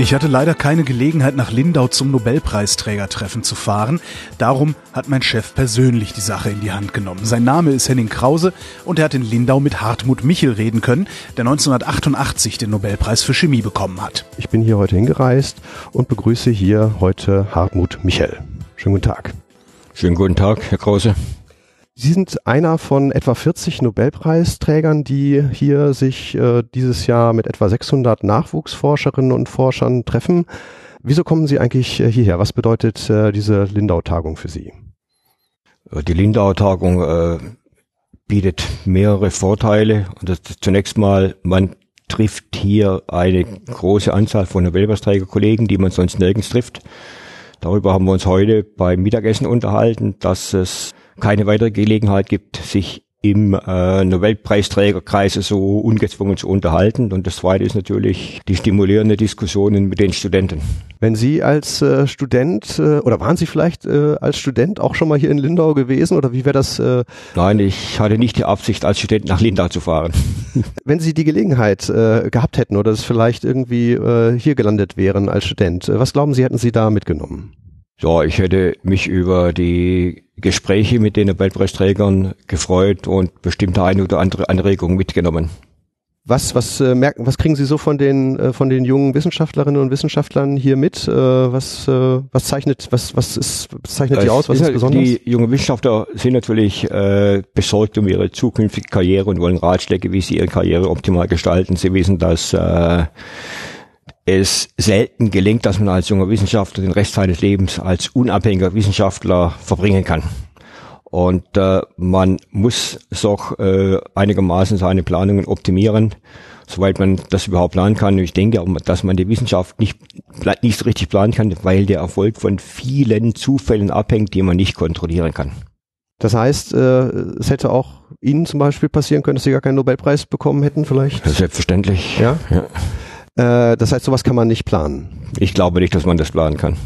Ich hatte leider keine Gelegenheit, nach Lindau zum Nobelpreisträgertreffen zu fahren. Darum hat mein Chef persönlich die Sache in die Hand genommen. Sein Name ist Henning Krause und er hat in Lindau mit Hartmut Michel reden können, der 1988 den Nobelpreis für Chemie bekommen hat. Ich bin hier heute hingereist und begrüße hier heute Hartmut Michel. Schönen guten Tag. Schönen guten Tag, Herr Krause. Sie sind einer von etwa 40 Nobelpreisträgern, die hier sich äh, dieses Jahr mit etwa 600 Nachwuchsforscherinnen und Forschern treffen. Wieso kommen Sie eigentlich äh, hierher? Was bedeutet äh, diese Lindau-Tagung für Sie? Äh, die Lindau-Tagung äh, bietet mehrere Vorteile. Und zunächst mal, man trifft hier eine große Anzahl von Nobelpreisträgerkollegen, die man sonst nirgends trifft. Darüber haben wir uns heute beim Mittagessen unterhalten, dass es keine weitere Gelegenheit gibt, sich im äh, Nobelpreisträgerkreise so ungezwungen zu unterhalten. Und das Zweite ist natürlich die stimulierende Diskussionen mit den Studenten. Wenn Sie als äh, Student äh, oder waren Sie vielleicht äh, als Student auch schon mal hier in Lindau gewesen oder wie wäre das? Äh Nein, ich hatte nicht die Absicht, als Student nach Lindau zu fahren. Wenn Sie die Gelegenheit äh, gehabt hätten oder es vielleicht irgendwie äh, hier gelandet wären als Student, äh, was glauben Sie, hätten Sie da mitgenommen? Ja, ich hätte mich über die Gespräche mit den Nobelpreisträgern gefreut und bestimmte eine oder andere Anregungen mitgenommen. Was, was äh, merken, was kriegen Sie so von den äh, von den jungen Wissenschaftlerinnen und Wissenschaftlern hier mit? Äh, was, äh, was zeichnet, was, was ist, was zeichnet die aus? Was ist, ist besonders? Die jungen Wissenschaftler sind natürlich äh, besorgt um ihre zukünftige Karriere und wollen Ratschläge, wie sie ihre Karriere optimal gestalten. Sie wissen, dass äh, es selten gelingt, dass man als junger Wissenschaftler den Rest seines Lebens als unabhängiger Wissenschaftler verbringen kann. Und äh, man muss doch äh, einigermaßen seine Planungen optimieren, soweit man das überhaupt planen kann. Und ich denke, dass man die Wissenschaft nicht, nicht so richtig planen kann, weil der Erfolg von vielen Zufällen abhängt, die man nicht kontrollieren kann. Das heißt, äh, es hätte auch Ihnen zum Beispiel passieren können, dass Sie gar keinen Nobelpreis bekommen hätten, vielleicht? Selbstverständlich. Ja. ja. Äh, das heißt, sowas kann man nicht planen. Ich glaube nicht, dass man das planen kann.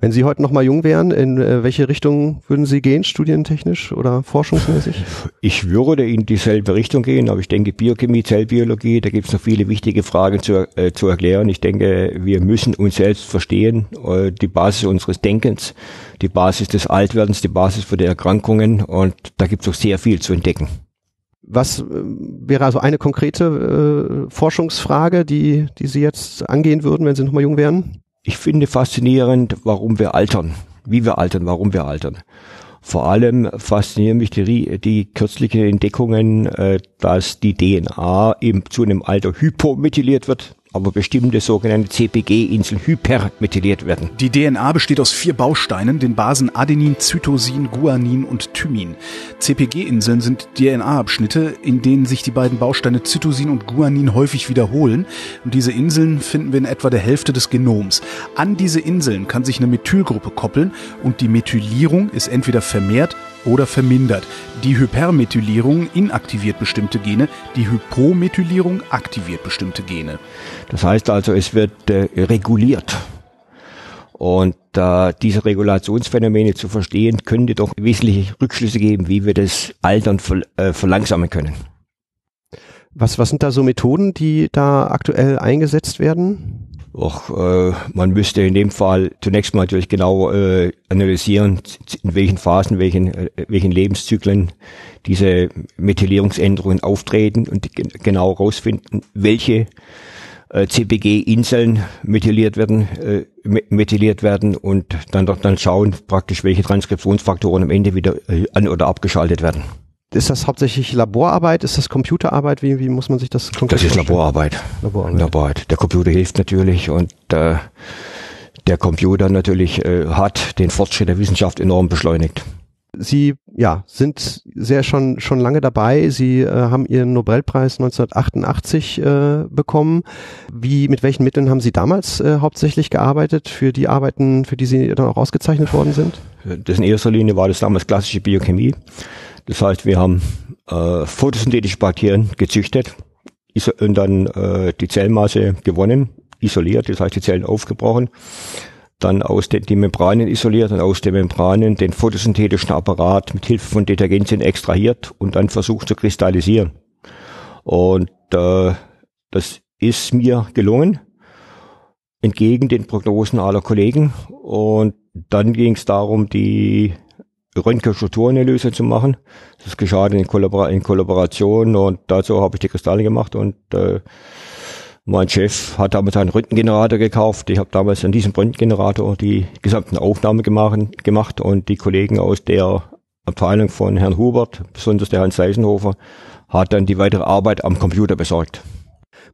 Wenn Sie heute noch mal jung wären, in äh, welche Richtung würden Sie gehen, studientechnisch oder forschungsmäßig? Ich würde in dieselbe Richtung gehen, aber ich denke Biochemie, Zellbiologie, da gibt es noch viele wichtige Fragen zu, äh, zu erklären. Ich denke, wir müssen uns selbst verstehen, äh, die Basis unseres Denkens, die Basis des Altwerdens, die Basis für die Erkrankungen und da gibt es noch sehr viel zu entdecken. Was äh, wäre also eine konkrete äh, Forschungsfrage, die, die Sie jetzt angehen würden, wenn Sie nochmal jung wären? Ich finde faszinierend, warum wir altern, wie wir altern, warum wir altern. Vor allem faszinieren mich die, die kürzlichen Entdeckungen, äh, dass die DNA im, zu einem Alter hypomethyliert wird aber bestimmte sogenannte CPG-Inseln hypermethyliert werden. Die DNA besteht aus vier Bausteinen, den Basen Adenin, Zytosin, Guanin und Thymin. CPG-Inseln sind DNA-Abschnitte, in denen sich die beiden Bausteine Zytosin und Guanin häufig wiederholen. Und diese Inseln finden wir in etwa der Hälfte des Genoms. An diese Inseln kann sich eine Methylgruppe koppeln und die Methylierung ist entweder vermehrt oder vermindert. Die Hypermethylierung inaktiviert bestimmte Gene, die Hypomethylierung aktiviert bestimmte Gene. Das heißt also, es wird äh, reguliert. Und äh, diese Regulationsphänomene zu verstehen, könnte doch wesentliche Rückschlüsse geben, wie wir das Altern ver äh, verlangsamen können. Was, was sind da so Methoden, die da aktuell eingesetzt werden? Och, äh, man müsste in dem Fall zunächst mal natürlich genau äh, analysieren, in welchen Phasen, welchen, äh, welchen Lebenszyklen diese Methylierungsänderungen auftreten und genau herausfinden, welche äh, CPG-Inseln methyliert werden, äh, methyliert werden und dann dann schauen praktisch, welche Transkriptionsfaktoren am Ende wieder äh, an- oder abgeschaltet werden. Ist das hauptsächlich Laborarbeit? Ist das Computerarbeit? Wie, wie muss man sich das konkret Das ist Laborarbeit. Laborarbeit. Laborarbeit. Der Computer hilft natürlich und äh, der Computer natürlich äh, hat den Fortschritt der Wissenschaft enorm beschleunigt. Sie ja, sind sehr schon, schon lange dabei. Sie äh, haben Ihren Nobelpreis 1988 äh, bekommen. Wie, mit welchen Mitteln haben Sie damals äh, hauptsächlich gearbeitet für die Arbeiten, für die Sie dann auch ausgezeichnet worden sind? Das in erster Linie war das damals klassische Biochemie. Das heißt, wir haben äh, photosynthetische Bakterien gezüchtet und dann äh, die Zellmasse gewonnen, isoliert, das heißt die Zellen aufgebrochen dann aus den die Membranen isoliert und aus den Membranen den photosynthetischen Apparat mit Hilfe von Detergenzien extrahiert und dann versucht zu kristallisieren. Und äh, das ist mir gelungen, entgegen den Prognosen aller Kollegen. Und dann ging es darum, die Röntgenstrukturanalyse zu machen. Das geschah in, Kollabor in Kollaboration und dazu habe ich die Kristalle gemacht und äh, mein Chef hat damals einen Röntgengenerator gekauft. Ich habe damals an diesem Röntgengenerator die gesamten Aufnahmen gemacht, gemacht und die Kollegen aus der Abteilung von Herrn Hubert, besonders der Herrn Seisenhofer, hat dann die weitere Arbeit am Computer besorgt.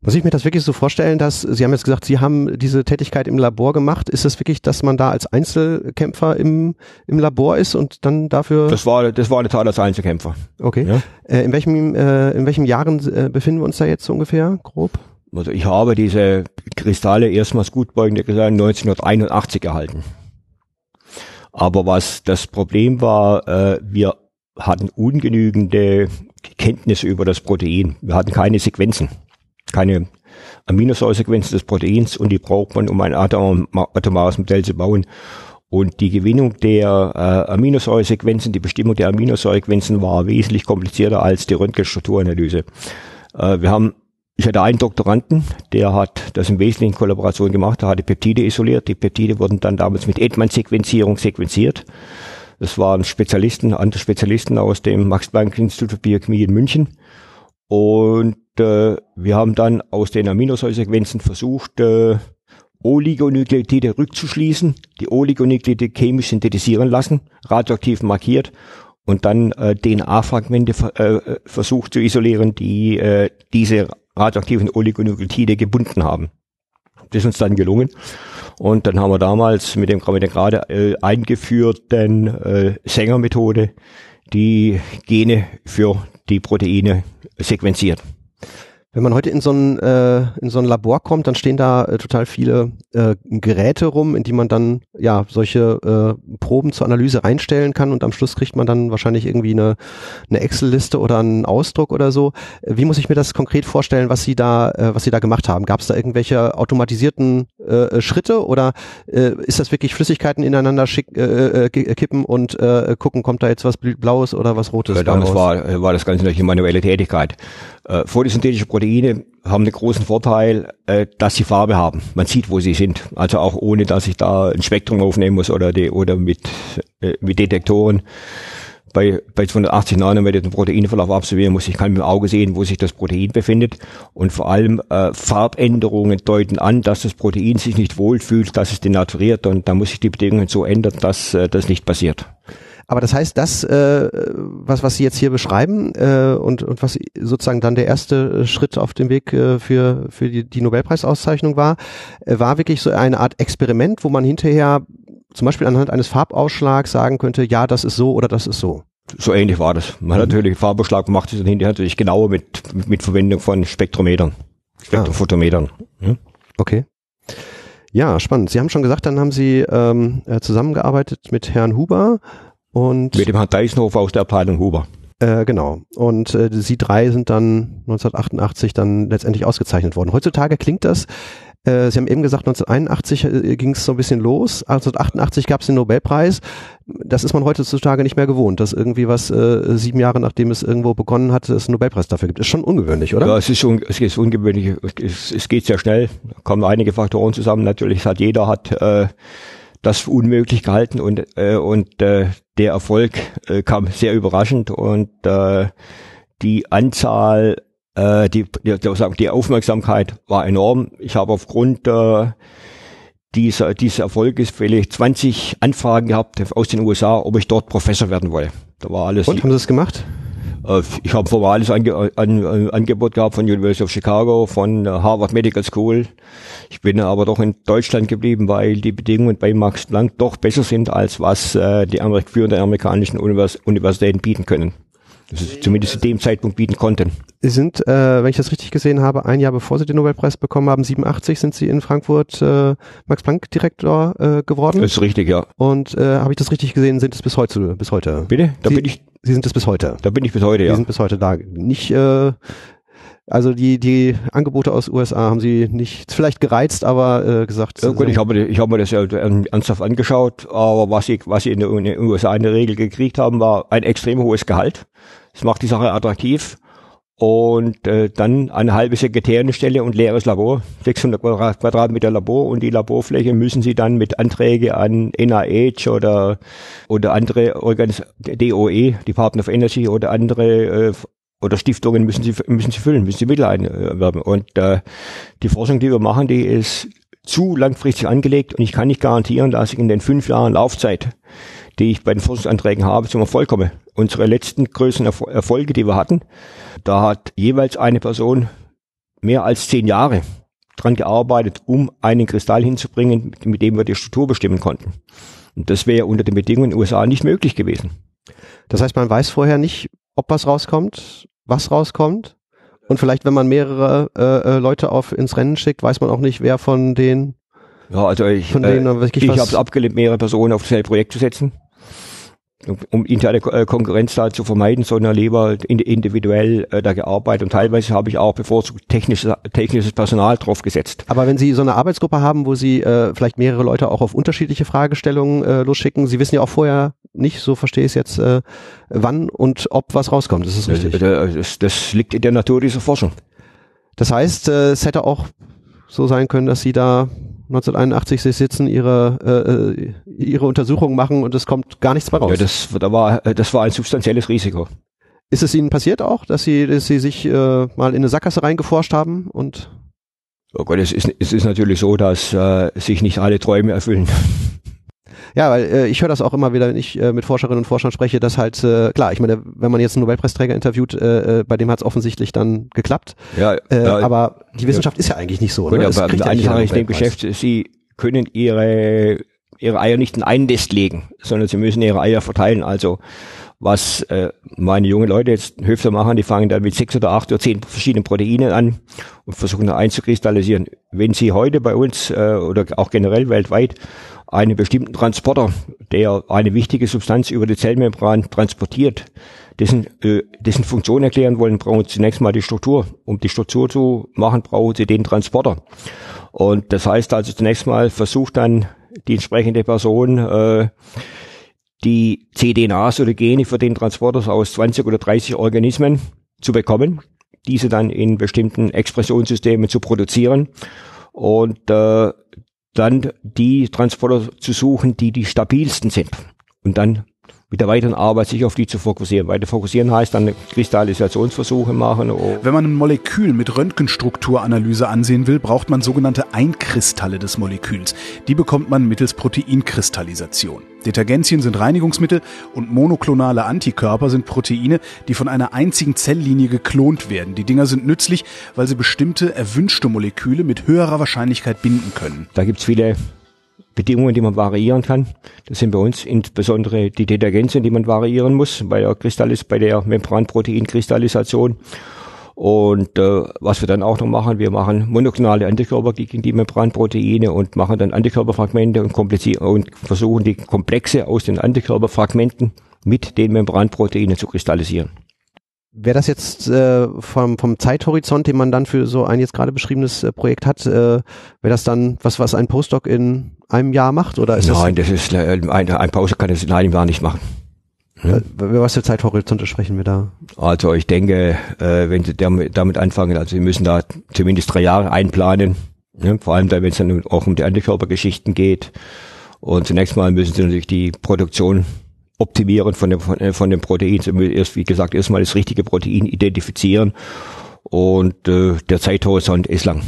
Muss ich mir das wirklich so vorstellen, dass Sie haben jetzt gesagt, Sie haben diese Tätigkeit im Labor gemacht. Ist das wirklich, dass man da als Einzelkämpfer im, im Labor ist und dann dafür? Das war, das war eine Tat als Einzelkämpfer. Okay. Ja? Äh, in welchem, äh, in welchem Jahren äh, befinden wir uns da jetzt so ungefähr, grob? Also ich habe diese Kristalle erstmals gutbeugende Kristalle 1981 erhalten. Aber was das Problem war, äh, wir hatten ungenügende Kenntnisse über das Protein. Wir hatten keine Sequenzen, keine Aminosäuresequenzen des Proteins und die braucht man, um ein Atom atomares Modell zu bauen. Und die Gewinnung der äh, Aminosäuresequenzen, die Bestimmung der Aminosäuresequenzen war wesentlich komplizierter als die Röntgenstrukturanalyse. Äh, wir haben ich hatte einen Doktoranden, der hat das im Wesentlichen in Kollaboration gemacht, der hatte Peptide isoliert. Die Peptide wurden dann damals mit Edman-Sequenzierung sequenziert. Das waren Spezialisten, andere Spezialisten aus dem Max-Planck-Institut für Biochemie in München. Und äh, wir haben dann aus den Aminosäuresequenzen versucht, äh, Oligonukleotide rückzuschließen, die Oligonukleotide chemisch synthetisieren lassen, radioaktiv markiert und dann äh, DNA-Fragmente äh, versucht zu isolieren, die äh, diese radioaktiven Oligonukleotide gebunden haben. Das ist uns dann gelungen. Und dann haben wir damals mit dem mit der gerade äh, eingeführten äh, Sänger-Methode die Gene für die Proteine sequenziert. Wenn man heute in so ein, äh, in so ein Labor kommt, dann stehen da äh, total viele äh, Geräte rum, in die man dann ja solche äh, Proben zur Analyse reinstellen kann und am Schluss kriegt man dann wahrscheinlich irgendwie eine, eine Excel-Liste oder einen Ausdruck oder so. Wie muss ich mir das konkret vorstellen, was Sie da, äh, was Sie da gemacht haben? Gab es da irgendwelche automatisierten äh, Schritte oder äh, ist das wirklich Flüssigkeiten ineinander schick, äh, äh, kippen und äh, gucken, kommt da jetzt was Blaues oder was Rotes? Ja, damals war, war das Ganze natürlich manuelle Tätigkeit. Äh, photosynthetische Proteine haben den großen Vorteil, äh, dass sie Farbe haben. Man sieht, wo sie sind. Also auch ohne, dass ich da ein Spektrum aufnehmen muss oder, die, oder mit, äh, mit Detektoren. Bei, bei 280 Nanometer den Proteinverlauf absolvieren muss. Ich kann mit dem Auge sehen, wo sich das Protein befindet. Und vor allem äh, Farbänderungen deuten an, dass das Protein sich nicht wohlfühlt, dass es denaturiert. Und da muss ich die Bedingungen so ändern, dass äh, das nicht passiert. Aber das heißt, das, äh, was, was Sie jetzt hier beschreiben äh, und, und was sozusagen dann der erste Schritt auf dem Weg äh, für, für die, die Nobelpreisauszeichnung war, äh, war wirklich so eine Art Experiment, wo man hinterher zum Beispiel anhand eines Farbausschlags sagen könnte, ja, das ist so oder das ist so. So ähnlich war das. Man hat mhm. natürlich Farbausschlag gemacht, dann hinterher natürlich genauer mit, mit, mit Verwendung von Spektrometern, Spektrofotometern. Ah. Ja. Okay. Ja, spannend. Sie haben schon gesagt, dann haben Sie ähm, äh, zusammengearbeitet mit Herrn Huber und mit dem Herrn Deisenhofer aus der Abteilung Huber. Äh, genau. Und äh, sie drei sind dann 1988 dann letztendlich ausgezeichnet worden. Heutzutage klingt das, äh, Sie haben eben gesagt, 1981 äh, ging es so ein bisschen los. 1988 gab es den Nobelpreis. Das ist man heutzutage nicht mehr gewohnt, dass irgendwie was äh, sieben Jahre nachdem es irgendwo begonnen hat, es einen Nobelpreis dafür gibt. Ist schon ungewöhnlich, oder? Ja, es ist, schon, es ist ungewöhnlich. Es, es geht sehr schnell. Kommen einige Faktoren zusammen. Natürlich hat jeder hat äh, das unmöglich gehalten und, äh, und äh, der Erfolg äh, kam sehr überraschend und äh, die Anzahl, äh, die, die, die Aufmerksamkeit war enorm. Ich habe aufgrund äh, dieser, dieses Erfolges vielleicht 20 Anfragen gehabt aus den USA, ob ich dort Professor werden wolle. Da war alles. Und haben Sie es gemacht? Äh, ich habe formales Ange An An Angebot gehabt von University of Chicago, von Harvard Medical School. Ich bin aber doch in Deutschland geblieben, weil die Bedingungen bei Max Planck doch besser sind, als was äh, die Amerik führenden amerikanischen Univers Universitäten bieten können. Zumindest zu dem Zeitpunkt bieten konnten. Sie sind, äh, wenn ich das richtig gesehen habe, ein Jahr bevor Sie den Nobelpreis bekommen haben, 87 sind Sie in Frankfurt äh, Max Planck Direktor äh, geworden. Das ist richtig, ja. Und äh, habe ich das richtig gesehen, sind es bis heute, bis heute? Bitte? Da Sie, bin ich. Sie sind es bis heute. Da bin ich bis heute, ja. Sie sind bis heute da. Nicht, äh, also die die Angebote aus USA haben Sie nicht vielleicht gereizt, aber äh, gesagt. Ja, gut, ich habe ich habe mir das ja ernsthaft angeschaut, aber was ich was Sie in den USA in der Regel gekriegt haben, war ein extrem hohes Gehalt. Das macht die Sache attraktiv. Und äh, dann eine halbe Sekretärenstelle und leeres Labor, 600 Quadratmeter Labor. Und die Laborfläche müssen Sie dann mit Anträge an NIH oder oder andere Organis DOE, Department of Energy oder andere äh, oder Stiftungen müssen Sie müssen Sie füllen, müssen Sie Mittel einwerben. Und äh, die Forschung, die wir machen, die ist zu langfristig angelegt. Und ich kann nicht garantieren, dass ich in den fünf Jahren Laufzeit, die ich bei den Forschungsanträgen habe, zum Erfolg komme. Unsere letzten größeren Erfolge, die wir hatten, da hat jeweils eine Person mehr als zehn Jahre dran gearbeitet, um einen Kristall hinzubringen, mit dem wir die Struktur bestimmen konnten. Und das wäre unter den Bedingungen in den USA nicht möglich gewesen. Das heißt, man weiß vorher nicht, ob was rauskommt, was rauskommt. Und vielleicht, wenn man mehrere äh, äh Leute auf ins Rennen schickt, weiß man auch nicht, wer von den ja, also ich, von denen, äh, ich habe es abgelehnt, mehrere Personen auf dasselbe Projekt zu setzen um interne äh, Konkurrenz da zu vermeiden, sondern lieber individuell äh, da gearbeitet. Und teilweise habe ich auch bevorzugt technisches, technisches Personal drauf gesetzt. Aber wenn Sie so eine Arbeitsgruppe haben, wo Sie äh, vielleicht mehrere Leute auch auf unterschiedliche Fragestellungen äh, losschicken, Sie wissen ja auch vorher nicht, so verstehe ich es jetzt, äh, wann und ob was rauskommt. Das ist richtig. Das, das, das liegt in der Natur dieser Forschung. Das heißt, äh, es hätte auch so sein können, dass Sie da 1981 sie sitzen, ihre, äh, ihre Untersuchungen machen und es kommt gar nichts mehr raus. Ja, das, da war, das war ein substanzielles Risiko. Ist es Ihnen passiert auch, dass Sie, dass Sie sich äh, mal in eine Sackgasse reingeforscht haben und Oh Gott, es ist, es ist natürlich so, dass äh, sich nicht alle Träume erfüllen. Ja, weil äh, ich höre das auch immer wieder, wenn ich äh, mit Forscherinnen und Forschern spreche, dass halt, äh, klar, ich meine, wenn man jetzt einen Nobelpreisträger interviewt, äh, äh bei dem hat es offensichtlich dann geklappt. Ja, äh, aber die Wissenschaft ja. ist ja eigentlich nicht so. Gut, ne? aber ja eine Sache ist dem Geschäft, Sie können Ihre, Ihre Eier nicht in einen Nest legen, sondern Sie müssen Ihre Eier verteilen. Also was äh, meine jungen Leute jetzt Höfler machen, die fangen dann mit sechs oder acht oder zehn verschiedenen Proteinen an und versuchen da einzukristallisieren. Wenn Sie heute bei uns äh, oder auch generell weltweit einen bestimmten Transporter, der eine wichtige Substanz über die Zellmembran transportiert, dessen, äh, dessen Funktion erklären wollen, brauchen Sie zunächst mal die Struktur. Um die Struktur zu machen, brauchen Sie den Transporter. Und das heißt also zunächst mal versucht dann die entsprechende Person äh, die cDNAs oder Gene für den Transporter aus 20 oder 30 Organismen zu bekommen, diese dann in bestimmten Expressionssystemen zu produzieren und äh, dann die Transporter zu suchen, die die stabilsten sind. Und dann mit der weiteren Arbeit sich auf die zu fokussieren. Weiter fokussieren heißt dann Kristallisationsversuche machen. Wenn man ein Molekül mit Röntgenstrukturanalyse ansehen will, braucht man sogenannte Einkristalle des Moleküls. Die bekommt man mittels Proteinkristallisation. Detergenzien sind Reinigungsmittel und monoklonale Antikörper sind Proteine, die von einer einzigen Zelllinie geklont werden. Die Dinger sind nützlich, weil sie bestimmte erwünschte Moleküle mit höherer Wahrscheinlichkeit binden können. Da gibt's viele Bedingungen, die man variieren kann. Das sind bei uns insbesondere die Detergenzien, die man variieren muss bei der Kristallis, bei der Membranproteinkristallisation. Und äh, was wir dann auch noch machen, wir machen monoklonale Antikörper gegen die Membranproteine und machen dann Antikörperfragmente und, und versuchen die Komplexe aus den Antikörperfragmenten mit den Membranproteinen zu kristallisieren. Wäre das jetzt äh, vom, vom Zeithorizont, den man dann für so ein jetzt gerade beschriebenes äh, Projekt hat, äh, wäre das dann was, was ein Postdoc in einem Jahr macht? Oder ist Nein, das, das ist äh, ein, ein Postdoc kann das in einem Jahr nicht machen. Hm? Was für Zeithorizonte sprechen wir da? Also ich denke, äh, wenn Sie damit anfangen, also Sie müssen da zumindest drei Jahre einplanen, ne? vor allem da, wenn es dann auch um die Antikörpergeschichten geht. Und zunächst mal müssen Sie natürlich die Produktion optimieren von dem, von, von dem Protein. Erst, wie gesagt, erstmal das richtige Protein identifizieren und äh, der Zeithorizont ist lang.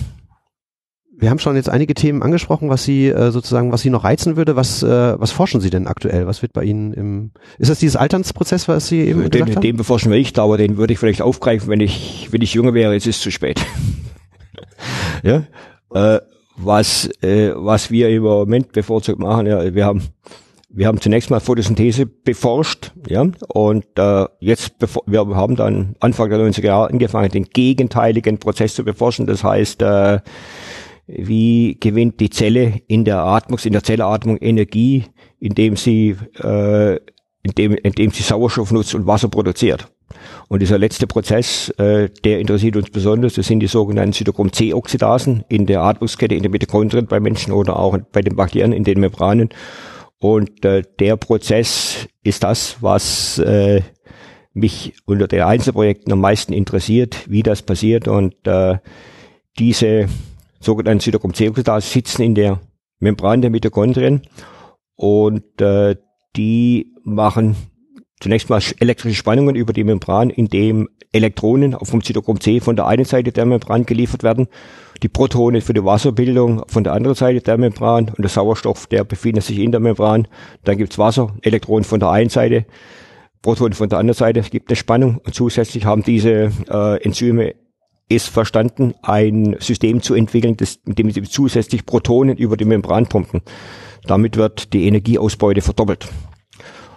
Wir haben schon jetzt einige Themen angesprochen, was Sie äh, sozusagen, was Sie noch reizen würde. Was, äh, was forschen Sie denn aktuell? Was wird bei Ihnen im, ist das dieses Alternsprozess, was Sie eben den, gesagt haben? Den beforschen wir nicht, aber den würde ich vielleicht aufgreifen, wenn ich, wenn ich jünger wäre, jetzt ist es zu spät. ja, äh, was, äh, was wir im Moment bevorzugt machen, ja, wir haben wir haben zunächst mal Photosynthese beforscht, ja, und äh, jetzt wir haben dann Anfang der 90er Jahre angefangen, den gegenteiligen Prozess zu beforschen. Das heißt, äh, wie gewinnt die Zelle in der Atmung, in der Zellatmung Energie, indem sie äh, indem, indem sie Sauerstoff nutzt und Wasser produziert. Und dieser letzte Prozess, äh, der interessiert uns besonders, das sind die sogenannten Cytochrom-C-Oxidasen in der Atmungskette, in der Mitochondrien bei Menschen oder auch bei den Bakterien in den Membranen. Und äh, der Prozess ist das, was äh, mich unter den Einzelprojekten am meisten interessiert, wie das passiert. Und äh, diese sogenannten Cytochrom-C-Oxidasen sitzen in der Membran der Mitochondrien und äh, die machen zunächst mal elektrische Spannungen über die Membran, indem Elektronen vom Zytochrom C von der einen Seite der Membran geliefert werden, die Protone für die Wasserbildung von der anderen Seite der Membran und der Sauerstoff, der befindet sich in der Membran. Dann gibt's Wasser, Elektronen von der einen Seite, Protonen von der anderen Seite, es gibt eine Spannung und zusätzlich haben diese äh, Enzyme es verstanden, ein System zu entwickeln, das, mit dem sie zusätzlich Protonen über die Membran pumpen. Damit wird die Energieausbeute verdoppelt.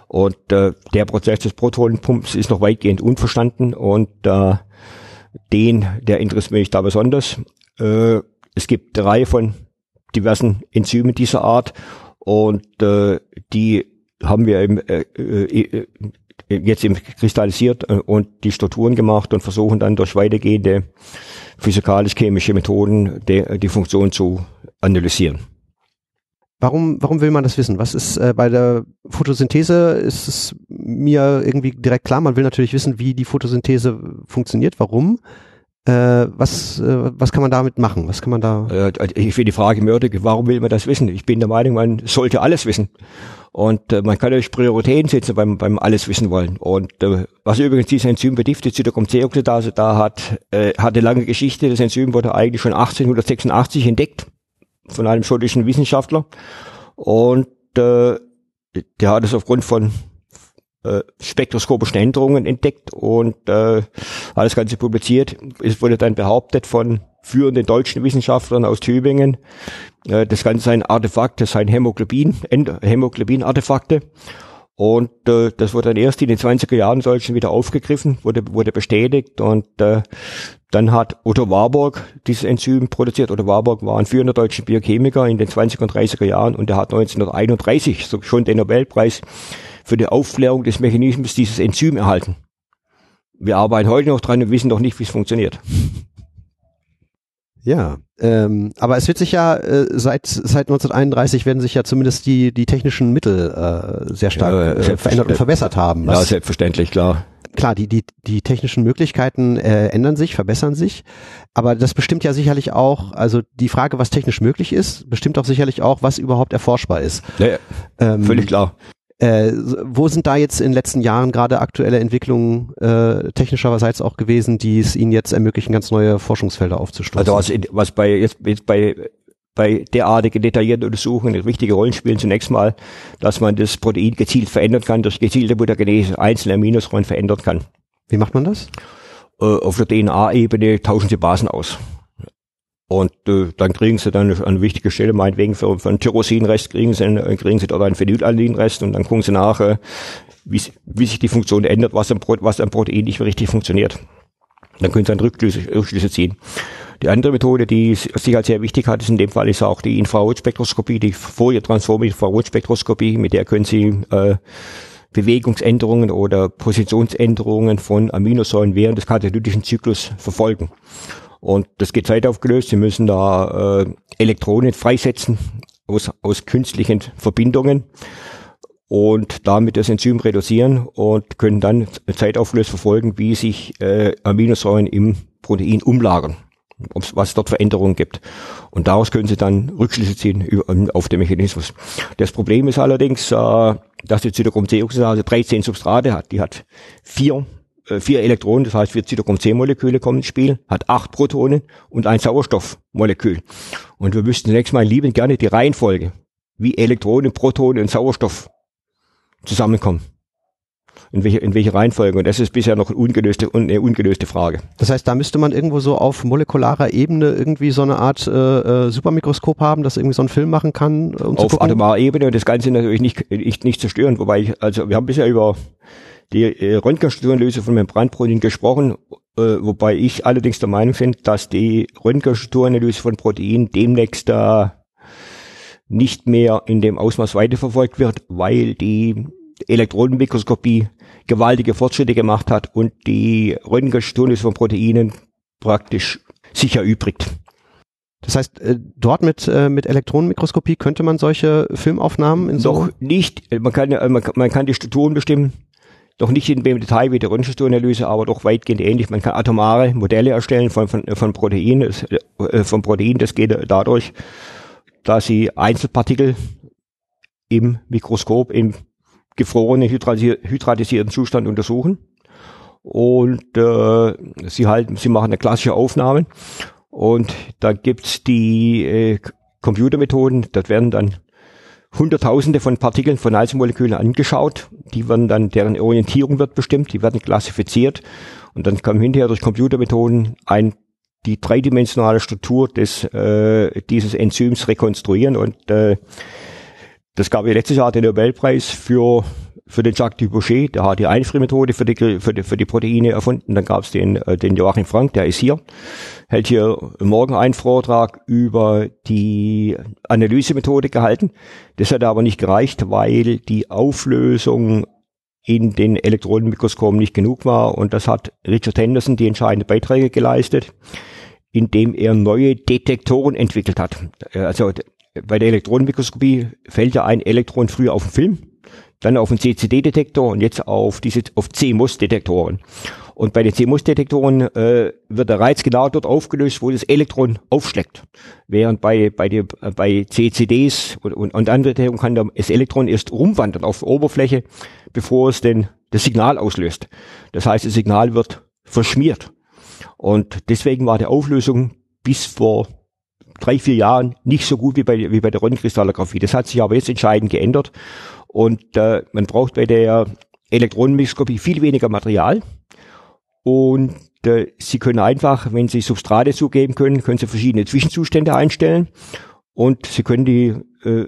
Und äh, der Prozess des Protonenpumps ist noch weitgehend unverstanden und äh, den, der interessiert mich da besonders. Äh, es gibt drei von diversen Enzymen dieser Art und äh, die haben wir im, äh, äh, jetzt im kristallisiert äh, und die Strukturen gemacht und versuchen dann durch weitergehende physikalisch-chemische Methoden de, die Funktion zu analysieren. Warum, warum will man das wissen? Was ist äh, bei der Photosynthese ist es mir irgendwie direkt klar, man will natürlich wissen, wie die Photosynthese funktioniert, warum. Äh, was, äh, was kann man damit machen? Was kann man da? Äh, ich finde die Frage mördig, warum will man das wissen? Ich bin der Meinung, man sollte alles wissen. Und äh, man kann natürlich Prioritäten setzen beim, beim alles wissen wollen. Und äh, was übrigens dieses Enzym betrifft, die Zytochrom-C-Oxidase, da hat, äh, hat eine lange Geschichte. Das Enzym wurde eigentlich schon 1886 entdeckt von einem schottischen Wissenschaftler. Und äh, der hat es aufgrund von äh, spektroskopischen Änderungen entdeckt und äh, hat das Ganze publiziert. Es wurde dann behauptet von führenden deutschen Wissenschaftlern aus Tübingen, äh, das Ganze ein Artefakt, das seien Hämoglobin, Hämoglobin-Artefakte. Und äh, das wurde dann erst in den 20er Jahren solchen wieder aufgegriffen, wurde, wurde bestätigt und äh, dann hat Otto Warburg dieses Enzym produziert. Otto Warburg war ein führender deutscher Biochemiker in den 20er und 30er Jahren und er hat 1931 schon den Nobelpreis für die Aufklärung des Mechanismus dieses Enzym erhalten. Wir arbeiten heute noch dran und wissen noch nicht, wie es funktioniert. Ja, ähm, aber es wird sich ja äh, seit seit 1931 werden sich ja zumindest die die technischen Mittel äh, sehr stark ja, äh, verändert und verbessert haben. ja, selbstverständlich, klar. Klar, die die die technischen Möglichkeiten äh, ändern sich, verbessern sich, aber das bestimmt ja sicherlich auch, also die Frage, was technisch möglich ist, bestimmt auch sicherlich auch, was überhaupt erforschbar ist. Ja, ähm, völlig klar. Äh, wo sind da jetzt in den letzten Jahren gerade aktuelle Entwicklungen äh, technischerseits auch gewesen, die es Ihnen jetzt ermöglichen, ganz neue Forschungsfelder aufzustoßen? Also was, was bei jetzt, jetzt bei bei derartigen detaillierten Untersuchungen eine wichtige Rolle spielen. Zunächst mal, dass man das Protein gezielt verändern kann, durch gezielte Mutagenese einzelne Aminosäuren verändern kann. Wie macht man das? Äh, auf der DNA-Ebene tauschen sie Basen aus. Und äh, dann kriegen sie dann an wichtiger Stelle, meinetwegen für, für einen Tyrosinrest kriegen sie, äh, kriegen sie dort einen Phenylalinrest und dann gucken sie nach, äh, wie, wie sich die Funktion ändert, was am, was am Protein nicht mehr richtig funktioniert. Dann können sie dann Rückschlüsse, Rückschlüsse ziehen. Die andere Methode, die sich als sehr wichtig hat, ist in dem Fall ist auch die Infrarotspektroskopie, die Fourier-Transform-Infrarotspektroskopie, mit der können Sie äh, Bewegungsänderungen oder Positionsänderungen von Aminosäuren während des katalytischen Zyklus verfolgen. Und das geht zeitaufgelöst. Sie müssen da äh, Elektronen freisetzen aus, aus künstlichen Verbindungen und damit das Enzym reduzieren und können dann zeitaufgelöst verfolgen, wie sich äh, Aminosäuren im Protein umlagern, was dort Veränderungen gibt. Und daraus können Sie dann Rückschlüsse ziehen über, auf den Mechanismus. Das Problem ist allerdings, äh, dass die Zytochrom-C-Oxidase 13 Substrate hat. Die hat vier vier Elektronen, das heißt vier Cytochrom-C-Moleküle kommen ins Spiel, hat acht Protonen und ein Sauerstoffmolekül. Und wir wüssten zunächst mal liebend gerne die Reihenfolge, wie Elektronen, Protonen und Sauerstoff zusammenkommen in welche, in welche Reihenfolge. Und das ist bisher noch eine ungelöste, eine ungelöste Frage. Das heißt, da müsste man irgendwo so auf molekularer Ebene irgendwie so eine Art äh, äh Supermikroskop haben, das irgendwie so einen Film machen kann? Um auf atomarer Ebene und das Ganze natürlich nicht, nicht, nicht zerstören. Wobei ich, also wir haben bisher über die äh, Röntgenstrukturenlöse von Membranproteinen gesprochen, äh, wobei ich allerdings der Meinung bin, dass die Röntgenstrukturanalyse von Proteinen demnächst da nicht mehr in dem Ausmaß weiterverfolgt wird, weil die Elektronenmikroskopie gewaltige Fortschritte gemacht hat und die Röntgenstudios von Proteinen praktisch sich erübrigt. Das heißt, äh, dort mit, äh, mit Elektronenmikroskopie könnte man solche Filmaufnahmen in so? Doch nicht. Man kann, man, man kann die Strukturen bestimmen. Doch nicht in dem Detail wie die Röntgenstrukturanalyse, aber doch weitgehend ähnlich. Man kann atomare Modelle erstellen von, von, von Proteinen, äh, von Proteinen. Das geht dadurch, dass sie Einzelpartikel im Mikroskop, im gefrorenen, hydratisierten Zustand untersuchen. Und äh, sie halten, sie machen eine klassische Aufnahme. Und da gibt's die äh, Computermethoden, das werden dann Hunderttausende von Partikeln von Einzelmolekülen angeschaut. Die werden dann, deren Orientierung wird bestimmt, die werden klassifiziert. Und dann kann hinterher durch Computermethoden ein die dreidimensionale Struktur des äh, dieses Enzyms rekonstruieren und äh, das gab ja letztes Jahr den Nobelpreis für für den Jacques Dubochet, der hat die Einfriermethode für die, für die, für die Proteine erfunden. Dann gab es den, äh, den Joachim Frank, der ist hier, hält hier morgen einen Vortrag über die Analysemethode gehalten. Das hat aber nicht gereicht, weil die Auflösung in den Elektronenmikroskopen nicht genug war. Und das hat Richard Henderson die entscheidenden Beiträge geleistet, indem er neue Detektoren entwickelt hat. Also bei der Elektronenmikroskopie fällt ja ein Elektron früher auf den Film, dann auf den CCD-Detektor und jetzt auf diese auf CMOS-Detektoren. Und bei den CMOS-Detektoren äh, wird der Reiz genau dort aufgelöst, wo das Elektron aufschlägt. Während bei bei die, bei CCDs und, und, und andere Detektoren kann das Elektron erst rumwandern auf der Oberfläche, bevor es denn das Signal auslöst. Das heißt, das Signal wird verschmiert. Und deswegen war die Auflösung bis vor drei, vier Jahren nicht so gut wie bei, wie bei der Röntgenkristallographie. Das hat sich aber jetzt entscheidend geändert. Und äh, man braucht bei der Elektronenmikroskopie viel weniger Material. Und äh, Sie können einfach, wenn Sie Substrate zugeben können, können Sie verschiedene Zwischenzustände einstellen. Und Sie können die äh,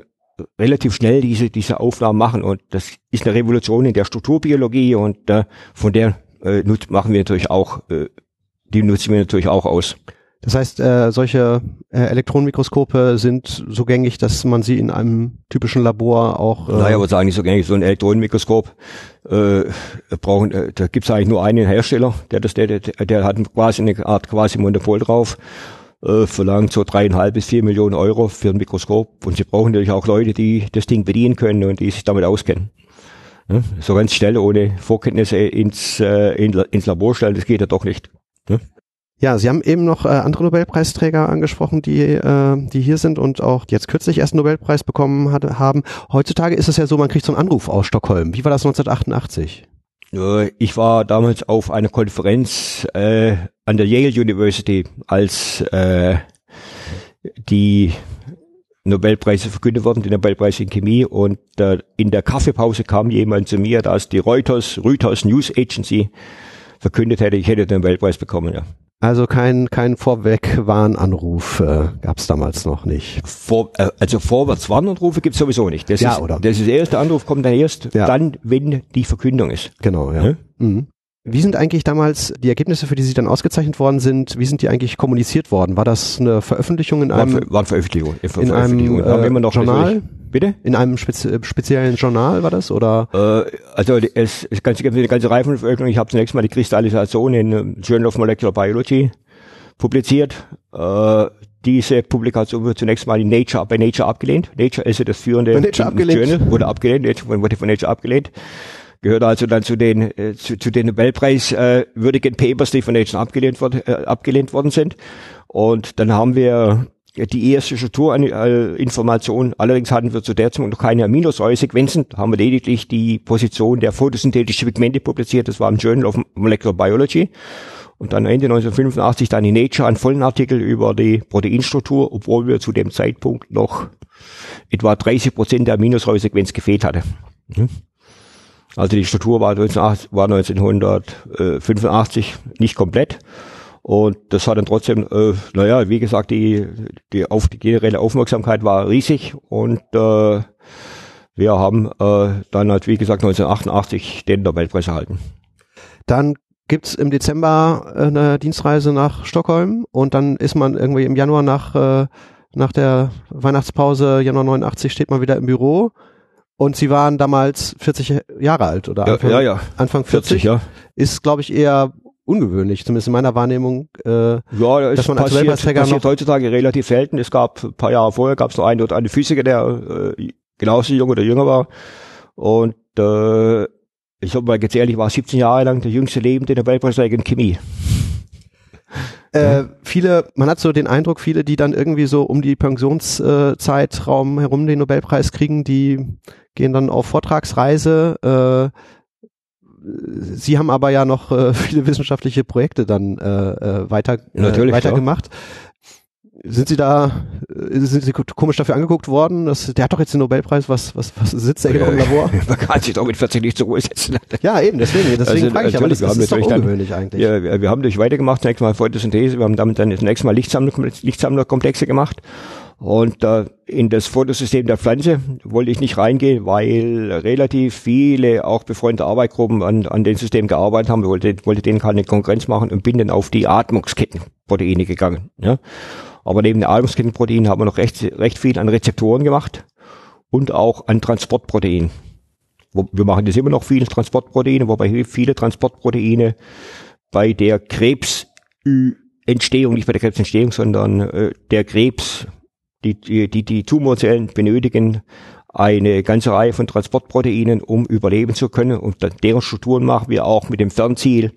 relativ schnell diese, diese Aufnahmen machen. Und das ist eine Revolution in der Strukturbiologie und äh, von der äh, machen wir natürlich auch, äh, die nutzen wir natürlich auch aus. Das heißt, äh, solche äh, Elektronenmikroskope sind so gängig, dass man sie in einem typischen Labor auch. Äh naja, aber sagen nicht so gängig. So ein Elektronenmikroskop äh, brauchen, äh, da gibt es eigentlich nur einen Hersteller, der das, der, der, der hat quasi eine Art quasi Monopol drauf. Äh, verlangt so dreieinhalb bis vier Millionen Euro für ein Mikroskop und sie brauchen natürlich auch Leute, die das Ding bedienen können und die sich damit auskennen. Ja, so ganz schnell ohne Vorkenntnisse ins, äh, ins Labor stellen, das geht ja doch nicht. Ne? Ja, Sie haben eben noch äh, andere Nobelpreisträger angesprochen, die, äh, die hier sind und auch jetzt kürzlich erst einen Nobelpreis bekommen hat, haben. Heutzutage ist es ja so, man kriegt so einen Anruf aus Stockholm. Wie war das 1988? Ich war damals auf einer Konferenz äh, an der Yale University, als äh, die Nobelpreise verkündet wurden, die Nobelpreise in Chemie. Und äh, in der Kaffeepause kam jemand zu mir, dass die Reuters, Reuters News Agency verkündet hätte, ich hätte den Nobelpreis bekommen, ja. Also kein, kein Vorwegwarnanruf äh, gab es damals noch nicht. Vor, äh, also Vorwärtswarnanrufe gibt es sowieso nicht. Das ja, ist, oder? Das ist der erste Anruf, kommt dann erst ja. dann, wenn die Verkündung ist. Genau, ja. ja? Mhm. Wie sind eigentlich damals die Ergebnisse, für die Sie dann ausgezeichnet worden sind, wie sind die eigentlich kommuniziert worden? War das eine Veröffentlichung in einem, war, war Veröffentlichung, in Veröffentlichung. einem äh, Journal? Bitte? In einem spezi speziellen Journal war das oder? Äh, also es, es gibt eine ganze Veröffentlichungen. Ich habe zunächst mal die Kristallisation in Journal of Molecular Biology publiziert. Äh, diese Publikation wurde zunächst mal in Nature, bei Nature abgelehnt. Nature ist ja das führende Nature abgelehnt. Journal, wurde abgelehnt, Nature, wurde von Nature abgelehnt gehört also dann zu den äh, zu, zu den Nobelpreiswürdigen äh, Papers, die von Nature abgelehnt, worden, äh, abgelehnt worden sind. Und dann haben wir die erste Strukturinformation. Allerdings hatten wir zu der Zeit noch keine Aminosäuresequenzen. Haben wir lediglich die Position der photosynthetischen Pigmente publiziert. Das war im Journal of Molecular Biology. Und dann Ende 1985 dann in Nature einen vollen Artikel über die Proteinstruktur, obwohl wir zu dem Zeitpunkt noch etwa 30 Prozent der Aminosäuresequenz gefehlt hatten. Hm? Also die Struktur war, 1985 nicht komplett. Und das hat dann trotzdem, äh, naja, wie gesagt, die, die, auf, die generelle Aufmerksamkeit war riesig und äh, wir haben äh, dann halt, wie gesagt, 1988 den Nobelpreis erhalten. Dann gibt's im Dezember äh, eine Dienstreise nach Stockholm und dann ist man irgendwie im Januar nach, äh, nach der Weihnachtspause, Januar 89, steht man wieder im Büro. Und sie waren damals 40 Jahre alt oder Anfang, ja, ja. Anfang 40. 40 ja. Ist, glaube ich, eher ungewöhnlich, zumindest in meiner Wahrnehmung. Äh, ja, dass man als passiert, Weltmeisterträger passiert noch heutzutage relativ selten. Es gab ein paar Jahre vorher gab es noch einen oder einen Physiker, der äh, genauso jung oder jünger war. Und äh, ich habe mal gezählt, ich war 17 Jahre lang der jüngste lebende Nobelpreisträger in Chemie. Äh, viele, man hat so den Eindruck, viele, die dann irgendwie so um die Pensionszeitraum herum den Nobelpreis kriegen, die gehen dann auf Vortragsreise, äh, Sie haben aber ja noch äh, viele wissenschaftliche Projekte dann äh, äh weiter, äh, weitergemacht. Ja. Sind Sie da, äh, sind Sie komisch dafür angeguckt worden? Das, der hat doch jetzt den Nobelpreis, was, was, was sitzt der genau im Labor? Man kann sich doch mit 40 nicht zur Ruhe setzen. Ja, eben, deswegen, deswegen also, frage ich, aber das, das ist doch ungewöhnlich dann, eigentlich. Ja, wir, wir haben durch weitergemacht, zunächst mal Photosynthese, wir haben damit dann das nächste Mal Lichtsammlerkomplexe gemacht und äh, in das Fotosystem der Pflanze wollte ich nicht reingehen, weil relativ viele auch befreundete Arbeitsgruppen an, an den Systemen gearbeitet haben. Ich wollte, wollte denen keine Konkurrenz machen und bin dann auf die Atmungskettenproteine gegangen. Ja. Aber neben den Atmungskettenproteinen haben wir noch recht, recht viel an Rezeptoren gemacht und auch an Transportproteinen. Wir machen das immer noch viele Transportproteine, wobei viele Transportproteine bei der Krebsentstehung, nicht bei der Krebsentstehung, sondern äh, der Krebs die, die, die Tumorzellen benötigen eine ganze Reihe von Transportproteinen, um überleben zu können. Und deren Strukturen machen wir auch mit dem Fernziel,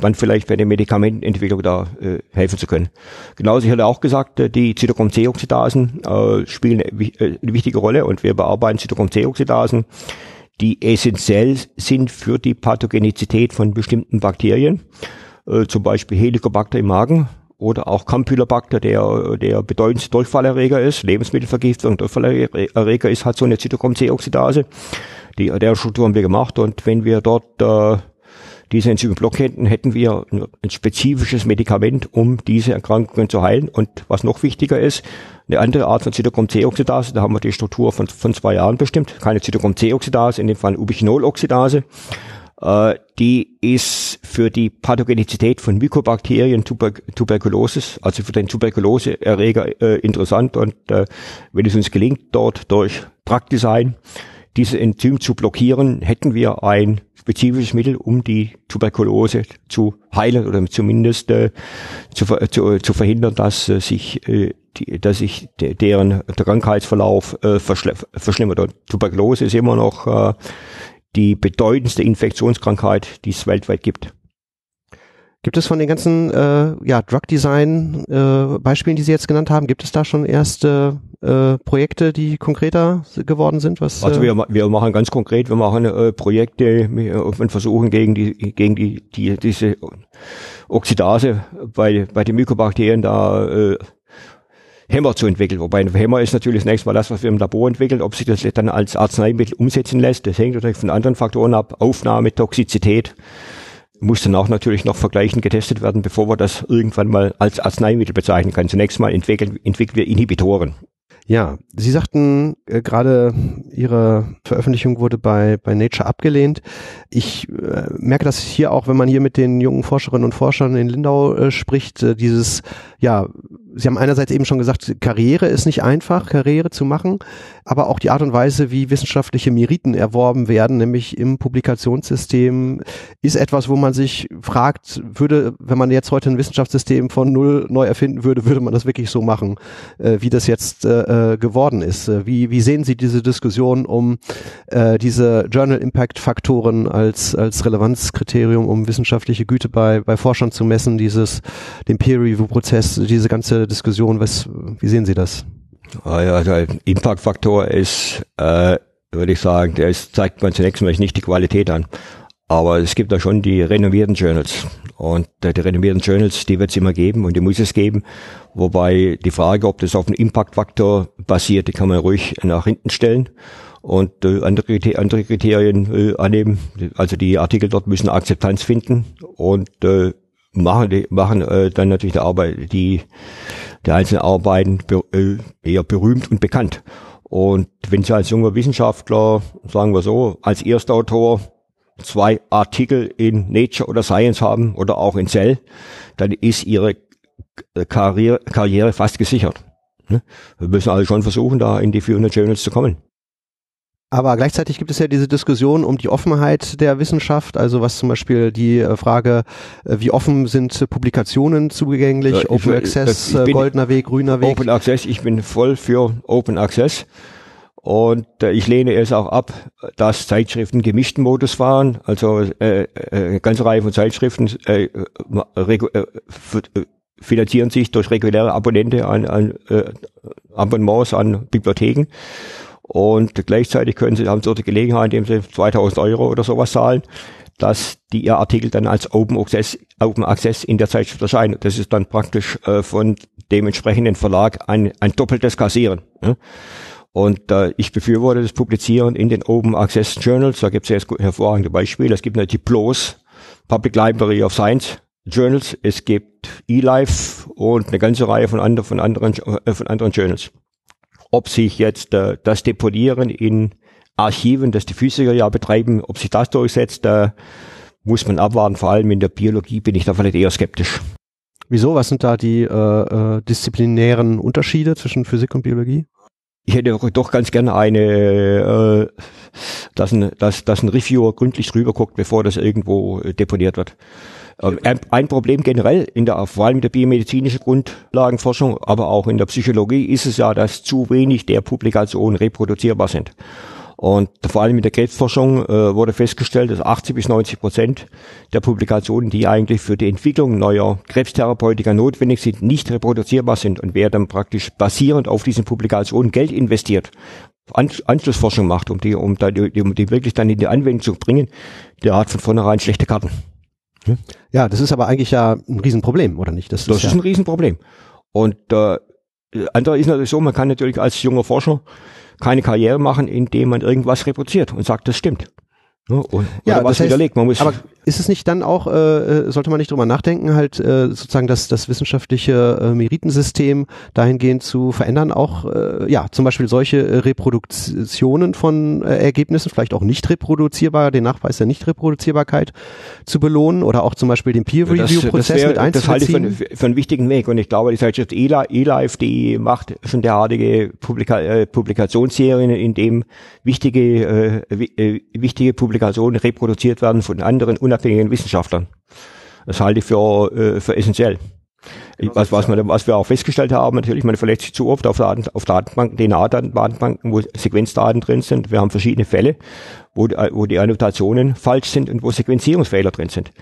dann vielleicht bei der Medikamentenentwicklung da äh, helfen zu können. Genauso, ich hatte auch gesagt, äh, die Zytochrom-C-Oxidasen äh, spielen eine, äh, eine wichtige Rolle und wir bearbeiten Zytochrom-C-Oxidasen, die essentiell sind für die Pathogenizität von bestimmten Bakterien, äh, zum Beispiel Helicobacter im Magen, oder auch Campylobacter, der der bedeutendste Durchfallerreger ist, Lebensmittelvergiftung, Durchfallerreger ist halt so eine Zytochrom-C-Oxidase. Die, der Struktur haben wir gemacht und wenn wir dort äh, diese Enzyme blocken hätten, hätten wir ein spezifisches Medikament, um diese Erkrankungen zu heilen. Und was noch wichtiger ist, eine andere Art von Zytochrom-C-Oxidase, da haben wir die Struktur von, von zwei Jahren bestimmt, keine Zytochrom-C-Oxidase, in dem Fall Ubichinol-Oxidase. Äh, die ist für die Pathogenizität von Mykobakterien Tuber Tuberkulosis, also für den Tuberkuloseerreger äh, interessant. Und äh, wenn es uns gelingt, dort durch Drugdesign dieses Enzym zu blockieren, hätten wir ein spezifisches Mittel, um die Tuberkulose zu heilen oder zumindest äh, zu, zu, zu verhindern, dass äh, sich äh, die, dass sich de, deren der Krankheitsverlauf äh, verschlimmert. Und Tuberkulose ist immer noch äh, die bedeutendste Infektionskrankheit, die es weltweit gibt. Gibt es von den ganzen äh, ja, Drug Design äh, Beispielen, die Sie jetzt genannt haben, gibt es da schon erste äh, Projekte, die konkreter geworden sind? Was, also wir, wir machen ganz konkret, wir machen äh, Projekte und versuchen gegen die gegen die, die diese Oxidase bei bei den Mykobakterien da äh, Hämmer zu entwickeln. Wobei ein Hämmer ist natürlich das nächste Mal das, was wir im Labor entwickeln. Ob sich das dann als Arzneimittel umsetzen lässt, das hängt natürlich von anderen Faktoren ab. Aufnahme, Toxizität muss dann auch natürlich noch vergleichend getestet werden, bevor wir das irgendwann mal als Arzneimittel bezeichnen können. Zunächst mal entwickeln, entwickeln wir Inhibitoren. Ja, Sie sagten äh, gerade, Ihre Veröffentlichung wurde bei, bei Nature abgelehnt. Ich äh, merke das hier auch, wenn man hier mit den jungen Forscherinnen und Forschern in Lindau äh, spricht, äh, dieses, ja, Sie haben einerseits eben schon gesagt, Karriere ist nicht einfach, Karriere zu machen, aber auch die Art und Weise, wie wissenschaftliche Meriten erworben werden, nämlich im Publikationssystem, ist etwas, wo man sich fragt, würde, wenn man jetzt heute ein Wissenschaftssystem von null neu erfinden würde, würde man das wirklich so machen, äh, wie das jetzt äh, geworden ist? Äh, wie, wie sehen Sie diese Diskussion um äh, diese Journal Impact Faktoren als, als Relevanzkriterium, um wissenschaftliche Güte bei, bei Forschern zu messen, dieses, den Peer Review Prozess, diese ganze Diskussion? Was, wie sehen Sie das? Ah also Impact-Faktor ist, äh, würde ich sagen, der ist, zeigt man zunächst mal nicht die Qualität an. Aber es gibt da schon die renommierten Journals. Und äh, die renommierten Journals, die wird es immer geben und die muss es geben. Wobei die Frage, ob das auf einen Impact-Faktor basiert, die kann man ruhig nach hinten stellen und äh, andere, andere Kriterien äh, annehmen. Also die Artikel dort müssen Akzeptanz finden und äh, machen, die, machen äh, dann natürlich die Arbeit, die der einzelnen Arbeiten be, äh, eher berühmt und bekannt. Und wenn Sie als junger Wissenschaftler, sagen wir so, als erster Autor zwei Artikel in Nature oder Science haben oder auch in Cell, dann ist Ihre Karriere, Karriere fast gesichert. Ne? Wir müssen also schon versuchen, da in die führenden Journals zu kommen. Aber gleichzeitig gibt es ja diese Diskussion um die Offenheit der Wissenschaft, also was zum Beispiel die äh, Frage, äh, wie offen sind Publikationen zugänglich, ja, Open Access, äh, goldener Weg, grüner Weg. Open Access, ich bin voll für Open Access. Und äh, ich lehne es auch ab, dass Zeitschriften gemischten Modus fahren. Also äh, eine ganze Reihe von Zeitschriften äh, äh, finanzieren sich durch reguläre Abonnente an, an äh, Abonnements an Bibliotheken. Und gleichzeitig können sie, haben sie die Gelegenheit, indem sie 2000 Euro oder sowas zahlen, dass die ihr Artikel dann als Open Access, Open Access in der Zeitschrift erscheinen. Das ist dann praktisch äh, von dem entsprechenden Verlag ein, ein doppeltes Kassieren. Ne? Und äh, ich befürworte das Publizieren in den Open Access Journals. Da gibt es jetzt hervorragende Beispiele. Es gibt natürlich PLOS, Public Library of Science Journals. Es gibt eLife und eine ganze Reihe von, andre, von, anderen, äh, von anderen Journals. Ob sich jetzt äh, das Deponieren in Archiven, das die Physiker ja betreiben, ob sich das durchsetzt, da muss man abwarten. Vor allem in der Biologie bin ich da vielleicht eher skeptisch. Wieso? Was sind da die äh, äh, disziplinären Unterschiede zwischen Physik und Biologie? Ich hätte doch ganz gerne eine, äh, dass ein, dass, dass ein Reviewer gründlich drüber guckt, bevor das irgendwo deponiert wird. Ähm, ein Problem generell in der, vor allem in der biomedizinischen Grundlagenforschung, aber auch in der Psychologie ist es ja, dass zu wenig der Publikationen reproduzierbar sind. Und vor allem in der Krebsforschung äh, wurde festgestellt, dass 80 bis 90 Prozent der Publikationen, die eigentlich für die Entwicklung neuer Krebstherapeutika notwendig sind, nicht reproduzierbar sind. Und wer dann praktisch basierend auf diesen Publikationen Geld investiert, Anschlussforschung macht, um die, um, die, um die wirklich dann in die Anwendung zu bringen, der hat von vornherein schlechte Karten. Hm? Ja, das ist aber eigentlich ja ein Riesenproblem, oder nicht? Das, das ist, ist ja ein Riesenproblem. Und äh, andere ist natürlich so, man kann natürlich als junger Forscher keine Karriere machen, indem man irgendwas reproduziert und sagt, das stimmt. Ne? Und, ja, was heißt, widerlegt. Man muss aber ist es nicht dann auch, äh, äh, sollte man nicht drüber nachdenken, halt äh, sozusagen das, das wissenschaftliche äh, Meritensystem dahingehend zu verändern, auch äh, ja zum Beispiel solche äh, Reproduktionen von äh, Ergebnissen, vielleicht auch nicht reproduzierbar, den Nachweis der Nichtreproduzierbarkeit zu belohnen oder auch zum Beispiel den Peer-Review-Prozess mit einzubeziehen? Das halte ich für, für einen wichtigen Weg und ich glaube, die Zeitschrift eLife, die macht schon derartige Publika äh, Publikationsserien, in dem wichtige, äh, äh, wichtige Publikationen reproduziert werden von anderen unabhängigen Wissenschaftlern. Das halte ich für, äh, für essentiell. Genau was, was, man, was wir auch festgestellt haben, natürlich, man verletzt sich zu oft auf, Daten, auf Datenbanken, DNA-Datenbanken, wo Sequenzdaten drin sind. Wir haben verschiedene Fälle, wo, wo die Annotationen falsch sind und wo Sequenzierungsfehler drin sind.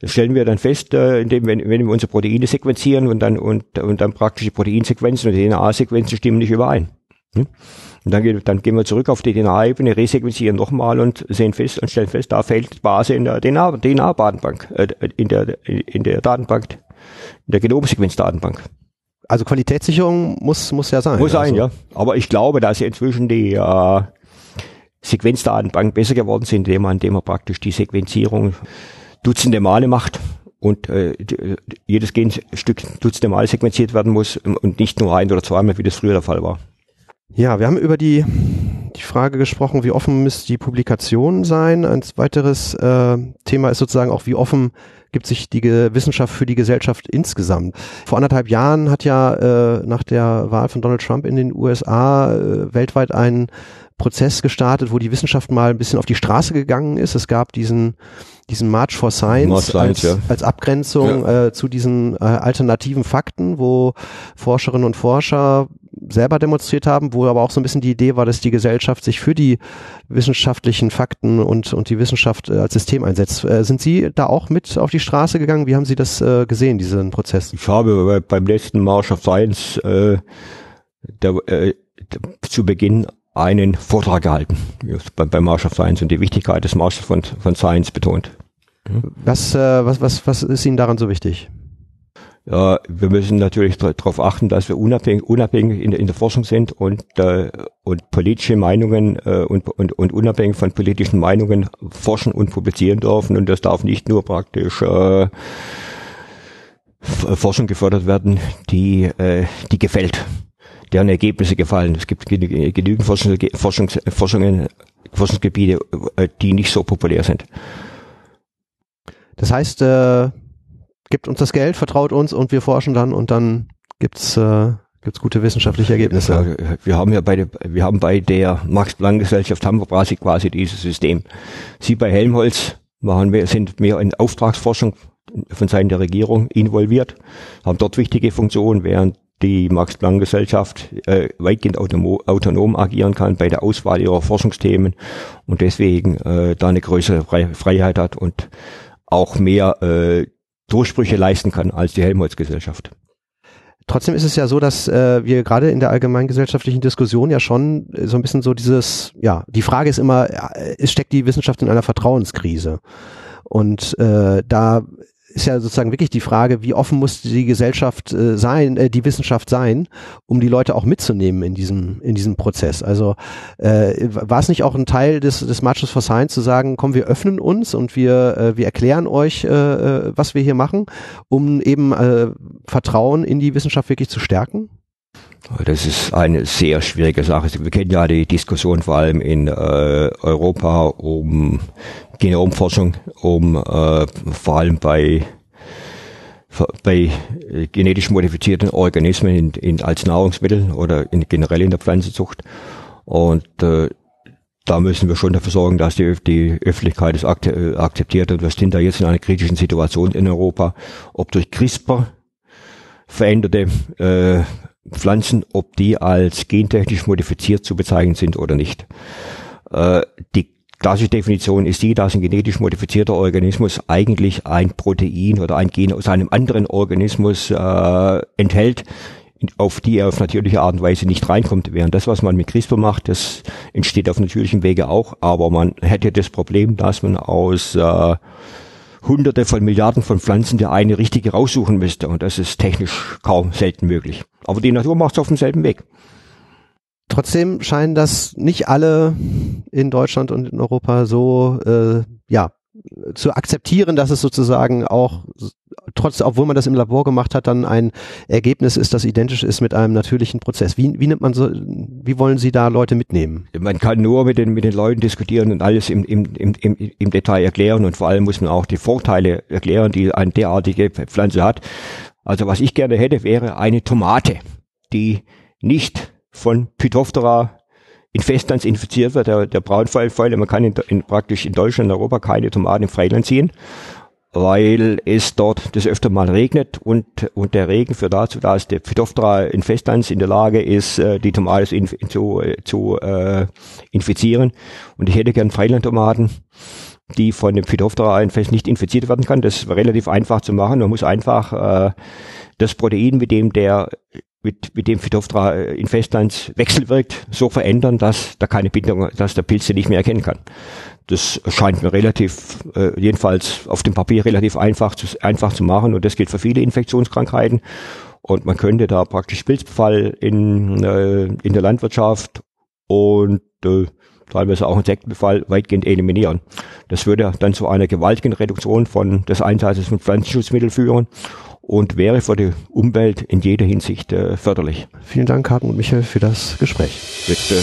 Das stellen wir dann fest, äh, indem wenn, wenn wir unsere Proteine sequenzieren und dann und, und dann praktische Proteinsequenzen und DNA-Sequenzen stimmen nicht überein. Hm? Und dann, dann gehen wir zurück auf die DNA-Ebene, resequenzieren nochmal und sehen fest und stellen fest, da fehlt die Base in der DNA-Datenbank, äh, in der, in der Datenbank, in der Genomsequenzdatenbank. Also Qualitätssicherung muss, muss ja sein. Muss sein, also. ja. Aber ich glaube, dass inzwischen die äh, Sequenzdatenbanken besser geworden sind, indem man, indem man praktisch die Sequenzierung dutzende Male macht und äh, jedes Genstück dutzende Male sequenziert werden muss und nicht nur ein oder zweimal, wie das früher der Fall war. Ja, wir haben über die, die Frage gesprochen, wie offen müsste die Publikation sein. Ein weiteres äh, Thema ist sozusagen auch, wie offen gibt sich die Wissenschaft für die Gesellschaft insgesamt. Vor anderthalb Jahren hat ja äh, nach der Wahl von Donald Trump in den USA äh, weltweit ein Prozess gestartet, wo die Wissenschaft mal ein bisschen auf die Straße gegangen ist. Es gab diesen diesen March for Science, March Science als, ja. als Abgrenzung ja. äh, zu diesen äh, alternativen Fakten, wo Forscherinnen und Forscher selber demonstriert haben, wo aber auch so ein bisschen die Idee war, dass die Gesellschaft sich für die wissenschaftlichen Fakten und, und die Wissenschaft äh, als System einsetzt. Äh, sind Sie da auch mit auf die Straße gegangen? Wie haben Sie das äh, gesehen, diesen Prozess? Ich habe beim letzten March of Science äh, der, äh, zu Beginn einen Vortrag gehalten bei, bei March of Science und die Wichtigkeit des Marches von, von Science betont. Was, äh, was, was, was ist Ihnen daran so wichtig? Ja, wir müssen natürlich darauf achten, dass wir unabhängig, unabhängig in, in der Forschung sind und, äh, und politische Meinungen äh, und, und, und unabhängig von politischen Meinungen forschen und publizieren dürfen. Und das darf nicht nur praktisch äh, Forschung gefördert werden, die, äh, die gefällt, deren Ergebnisse gefallen. Es gibt genügend Forschungs, Forschungs, Forschungen, Forschungsgebiete, äh, die nicht so populär sind. Das heißt, äh, gibt uns das Geld, vertraut uns und wir forschen dann und dann gibt's äh, gibt's gute wissenschaftliche Ergebnisse. wir haben ja bei der, wir haben bei der Max-Planck-Gesellschaft haben wir quasi, quasi dieses System. Sie bei Helmholtz machen wir, sind mehr in Auftragsforschung von Seiten der Regierung involviert, haben dort wichtige Funktionen, während die Max-Planck-Gesellschaft äh, weitgehend autonom, autonom agieren kann bei der Auswahl ihrer Forschungsthemen und deswegen äh, da eine größere Freiheit hat und auch mehr äh, Durchbrüche leisten kann als die Helmholtz-Gesellschaft. Trotzdem ist es ja so, dass äh, wir gerade in der allgemeingesellschaftlichen Diskussion ja schon so ein bisschen so dieses, ja, die Frage ist immer, äh, steckt die Wissenschaft in einer Vertrauenskrise? Und äh, da ist ja sozusagen wirklich die Frage, wie offen muss die Gesellschaft äh, sein, äh, die Wissenschaft sein, um die Leute auch mitzunehmen in diesem in diesem Prozess. Also äh, war es nicht auch ein Teil des des Marches for Science zu sagen, komm, wir öffnen uns und wir äh, wir erklären euch, äh, äh was wir hier machen, um eben äh, Vertrauen in die Wissenschaft wirklich zu stärken? Das ist eine sehr schwierige Sache. Wir kennen ja die Diskussion vor allem in äh, Europa um Genomforschung, um äh, vor allem bei bei genetisch modifizierten Organismen in, in, als Nahrungsmittel oder in, generell in der Pflanzenzucht. Und äh, da müssen wir schon dafür sorgen, dass die, die Öffentlichkeit es akzeptiert. Und wir sind da jetzt in einer kritischen Situation in Europa, ob durch CRISPR veränderte äh, Pflanzen, ob die als gentechnisch modifiziert zu bezeichnen sind oder nicht. Äh, die klassische Definition ist die, dass ein genetisch modifizierter Organismus eigentlich ein Protein oder ein Gen aus einem anderen Organismus äh, enthält, auf die er auf natürliche Art und Weise nicht reinkommt. Während das, was man mit CRISPR macht, das entsteht auf natürlichem Wege auch, aber man hätte das Problem, dass man aus äh, hunderte von Milliarden von Pflanzen der eine richtige raussuchen müsste. Und das ist technisch kaum selten möglich. Aber die Natur macht es auf demselben Weg. Trotzdem scheinen das nicht alle in Deutschland und in Europa so, äh, ja, zu akzeptieren, dass es sozusagen auch trotz, obwohl man das im Labor gemacht hat, dann ein Ergebnis ist, das identisch ist mit einem natürlichen Prozess. Wie, wie nimmt man so, wie wollen Sie da Leute mitnehmen? Man kann nur mit den, mit den Leuten diskutieren und alles im, im, im, im, im Detail erklären und vor allem muss man auch die Vorteile erklären, die eine derartige Pflanze hat. Also was ich gerne hätte, wäre eine Tomate, die nicht von Phytophthora in Festlands infiziert wird, der, der Braunfallfäule. Man kann in, in, praktisch in Deutschland und Europa keine Tomaten im Freiland ziehen, weil es dort das öfter mal regnet und, und der Regen führt dazu, dass der Phytophthora in Festlands in der Lage ist, äh, die Tomate zu, zu, zu äh, infizieren. Und ich hätte gern Freilandtomaten, die von dem Phytophthora in Fest nicht infiziert werden kann. Das ist relativ einfach zu machen. Man muss einfach äh, das Protein, mit dem der mit, mit dem Phytophthora äh, in Festlands wechselwirkt, so verändern, dass da keine Bindung, dass der Pilz sie nicht mehr erkennen kann. Das scheint mir relativ, äh, jedenfalls auf dem Papier relativ einfach zu, einfach zu machen und das gilt für viele Infektionskrankheiten. Und man könnte da praktisch Pilzbefall in, äh, in der Landwirtschaft und äh, teilweise auch Insektenbefall weitgehend eliminieren. Das würde dann zu einer gewaltigen Reduktion von des Einsatzes von Pflanzenschutzmitteln führen und wäre für die Umwelt in jeder Hinsicht äh, förderlich. Vielen Dank, Hartmut Michael, für das Gespräch. Bitte.